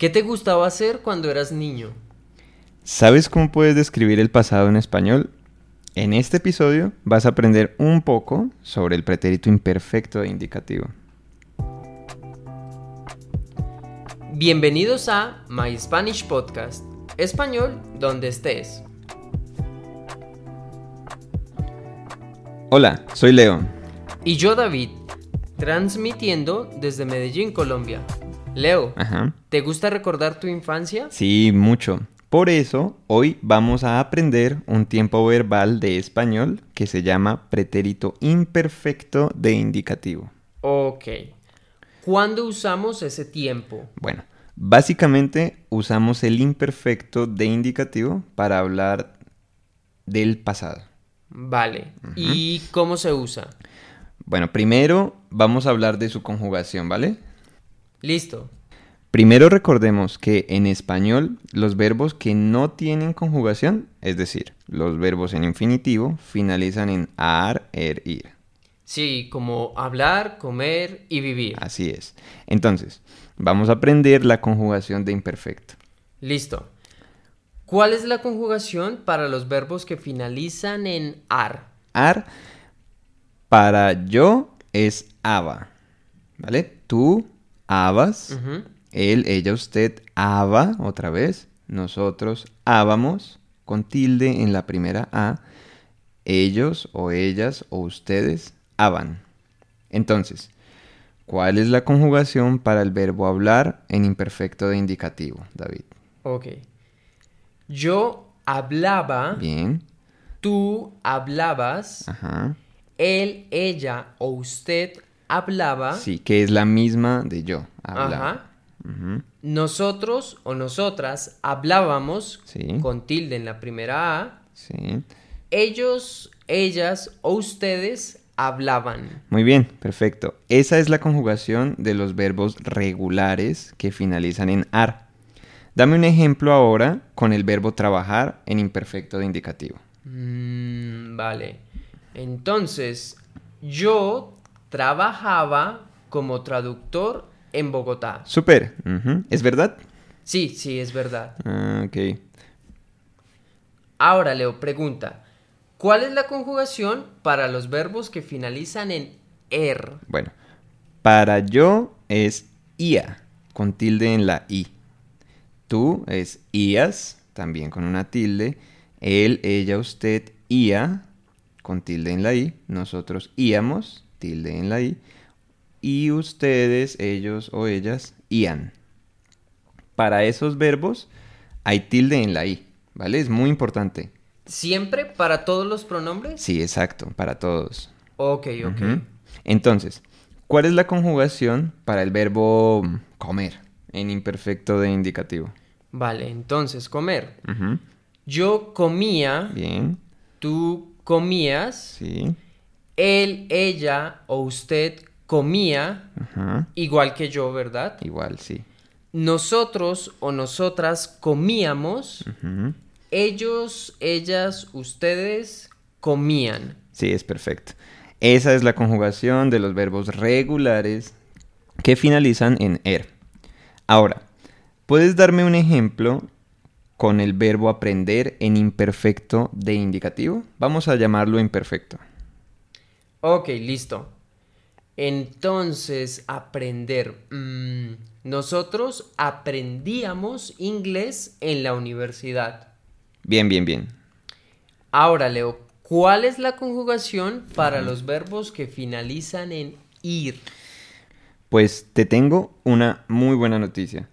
¿Qué te gustaba hacer cuando eras niño? ¿Sabes cómo puedes describir el pasado en español? En este episodio vas a aprender un poco sobre el pretérito imperfecto e indicativo. Bienvenidos a My Spanish Podcast, español donde estés. Hola, soy Leo. Y yo David, transmitiendo desde Medellín, Colombia. Leo, Ajá. ¿te gusta recordar tu infancia? Sí, mucho. Por eso, hoy vamos a aprender un tiempo verbal de español que se llama pretérito imperfecto de indicativo. Ok. ¿Cuándo usamos ese tiempo? Bueno, básicamente usamos el imperfecto de indicativo para hablar del pasado. Vale. ¿Y cómo se usa? Bueno, primero vamos a hablar de su conjugación, ¿vale? Listo. Primero recordemos que en español los verbos que no tienen conjugación, es decir, los verbos en infinitivo, finalizan en ar, er, ir. Sí, como hablar, comer y vivir. Así es. Entonces, vamos a aprender la conjugación de imperfecto. Listo. ¿Cuál es la conjugación para los verbos que finalizan en ar? Ar para yo es aba, ¿vale? Tú, abas, Ujú. él, ella, usted, aba, otra vez. Nosotros, ábamos, con tilde en la primera A. Ellos o ellas o ustedes, aban. Entonces, ¿cuál es la conjugación para el verbo hablar en imperfecto de indicativo, David? Ok. Yo hablaba, Bien. tú hablabas, Ajá. él, ella o usted hablaba, Sí, que es la misma de yo. Ajá. Ujú. nosotros o nosotras hablábamos Sí. con tilde en la primera A, Sí. ellos, ellas o ustedes hablaban. Muy bien, perfecto. Esa es la conjugación de los verbos regulares que finalizan en ar. Dame un ejemplo ahora con el verbo trabajar en imperfecto de indicativo. Mm, vale. Entonces, yo trabajaba como traductor en Bogotá. Super. ¿Es verdad? Sí, sí, es verdad. Ah, ok. Ahora, Leo, pregunta. ¿Cuál es la conjugación para los verbos que finalizan en er? Bueno, para yo es ia, con tilde en la i. Tú es ias, también con una tilde. Él, ella, usted, ia, con tilde en la i. Nosotros íamos, tilde en la i. Y ustedes, ellos o ellas, ian. Para esos verbos hay tilde en la i, ¿vale? Es muy importante. ¿Siempre para todos los pronombres? Sí, exacto, para todos. Ok, ok. Entonces, ¿cuál es la conjugación para el verbo comer en imperfecto de indicativo? Vale, entonces, comer. Yo comía, Bien, tú comías, sí. Él, ella o usted comía, Ajá. igual que yo, ¿verdad? Igual, sí. Nosotros o nosotras comíamos, ellos, ellas, ustedes comían. Sí, es perfecto. Esa es la conjugación de los verbos regulares que finalizan en er. Ahora, ¿puedes darme un ejemplo con el verbo aprender en imperfecto de indicativo? Vamos a llamarlo imperfecto. Ok, listo. Entonces, aprender. Mm, nosotros aprendíamos inglés en la universidad. Bien, bien, bien. Ahora, Leo, ¿cuál es la conjugación para los verbos que finalizan en ir? Pues te tengo una muy buena noticia.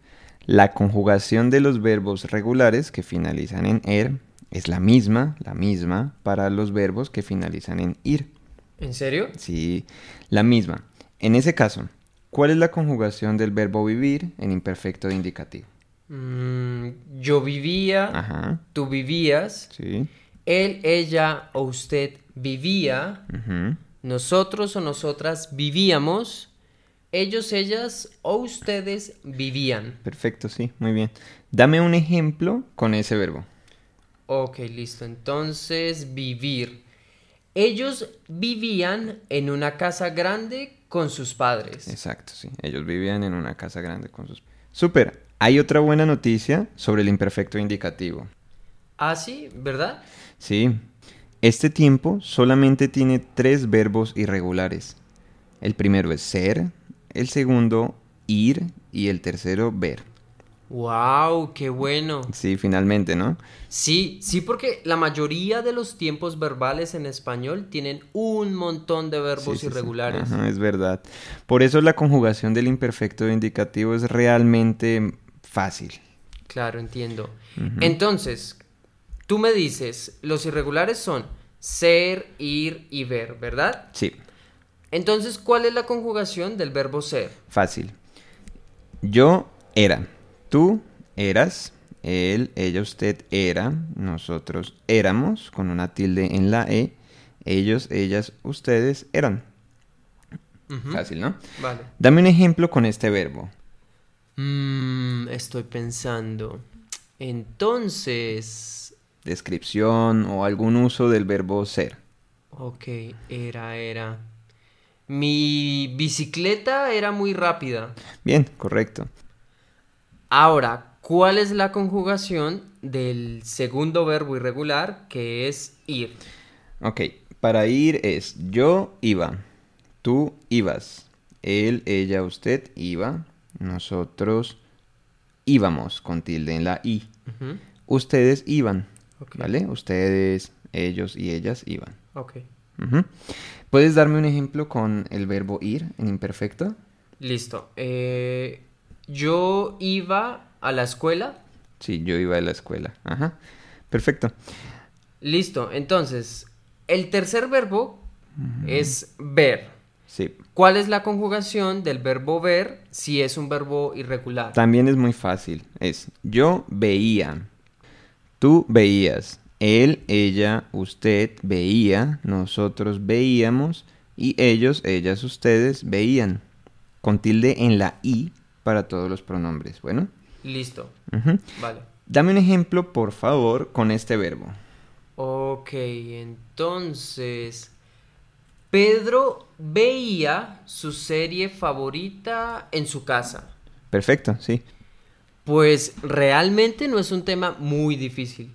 La conjugación de los verbos regulares que finalizan en er es la misma, la misma para los verbos que finalizan en ir. ¿En serio? Sí, la misma. En ese caso, ¿cuál es la conjugación del verbo vivir en imperfecto de indicativo? Mm, yo vivía, Ajá, tú vivías, sí. él, ella o usted vivía, nosotros o nosotras vivíamos, ellos, ellas o ustedes vivían. Perfecto, sí, muy bien. Dame un ejemplo con ese verbo. Ok, listo. Entonces, vivir. Ellos vivían en una casa grande con sus padres. Exacto, sí. Ellos vivían en una casa grande con sus... Súper. Hay otra buena noticia sobre el imperfecto indicativo. Ah, sí, ¿verdad? Sí, este tiempo solamente tiene tres verbos irregulares. El primero es ser, el segundo ir y el tercero ver. ¡Wow! ¡Qué bueno! Sí, finalmente, ¿no? Sí, sí, porque la mayoría de los tiempos verbales en español tienen un montón de verbos Sí, sí, sí. irregulares. Ajá, es verdad. Por eso la conjugación del imperfecto indicativo es realmente fácil. Claro, entiendo. Entonces, tú me dices, los irregulares son ser, ir y ver, ¿verdad? Sí, Entonces, ¿cuál es la conjugación del verbo ser? fácil. Yo era, tú eras, él, ella, usted era, nosotros éramos, con una tilde en la E, ellos, ellas, ustedes eran. Fácil, ¿no? Vale. Dame un ejemplo con este verbo. Mm, estoy pensando. Entonces, Descripción o algún uso del verbo ser. ok, era, era. Mi bicicleta era muy rápida. Bien, correcto. Ahora, ¿cuál es la conjugación del segundo verbo irregular que es ir? Ok, para ir es yo iba, tú ibas, él, ella, usted iba, nosotros íbamos con tilde en la i, ustedes iban. ¿vale? Ustedes, ellos y ellas iban. Ok. ¿Puedes darme un ejemplo con el verbo ir en imperfecto? Listo. Eh, yo iba a la escuela. Sí, yo iba a la escuela. Ajá. Perfecto. Listo. Entonces, el tercer verbo es ver. Sí. ¿Cuál es la conjugación del verbo ver si es un verbo irregular? También es muy fácil. Es yo veía, tú veías, él, ella, usted veía, nosotros veíamos y ellos, ellas, ustedes veían. Con tilde en la i para todos los pronombres. Bueno. Listo. Vale. Dame un ejemplo, por favor, con este verbo. Ok, entonces. Pedro veía su serie favorita en su casa. Perfecto, sí. Pues realmente no es un tema muy difícil.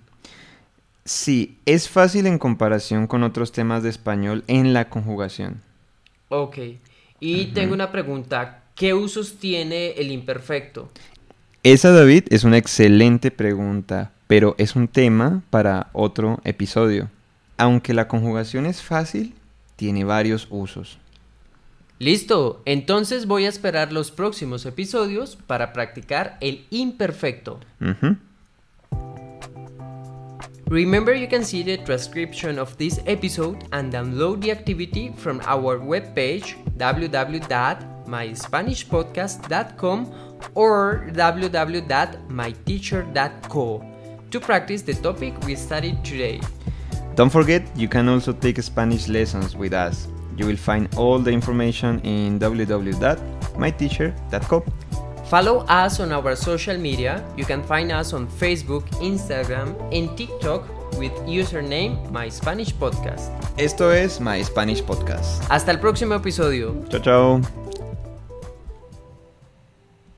Sí, es fácil en comparación con otros temas de español en la conjugación. Ok. Y tengo una pregunta. ¿Qué usos tiene el imperfecto? Esa, David, es una excelente pregunta, pero es un tema para otro episodio. Aunque la conjugación es fácil, tiene varios usos. Listo. Entonces voy a esperar los próximos episodios para practicar el imperfecto. Remember, you can see the transcription of this episode and download the activity from our webpage www.myspanishpodcast.com or www.myteacher.co to practice the topic we studied today. Don't forget, you can also take Spanish lessons with us. You will find all the information in www.myteacher.co. Follow us on our social media. You can find us on Facebook, Instagram, and TikTok with username My Spanish Podcast. Esto es My Spanish Podcast. Hasta el próximo episodio. Chao, chao.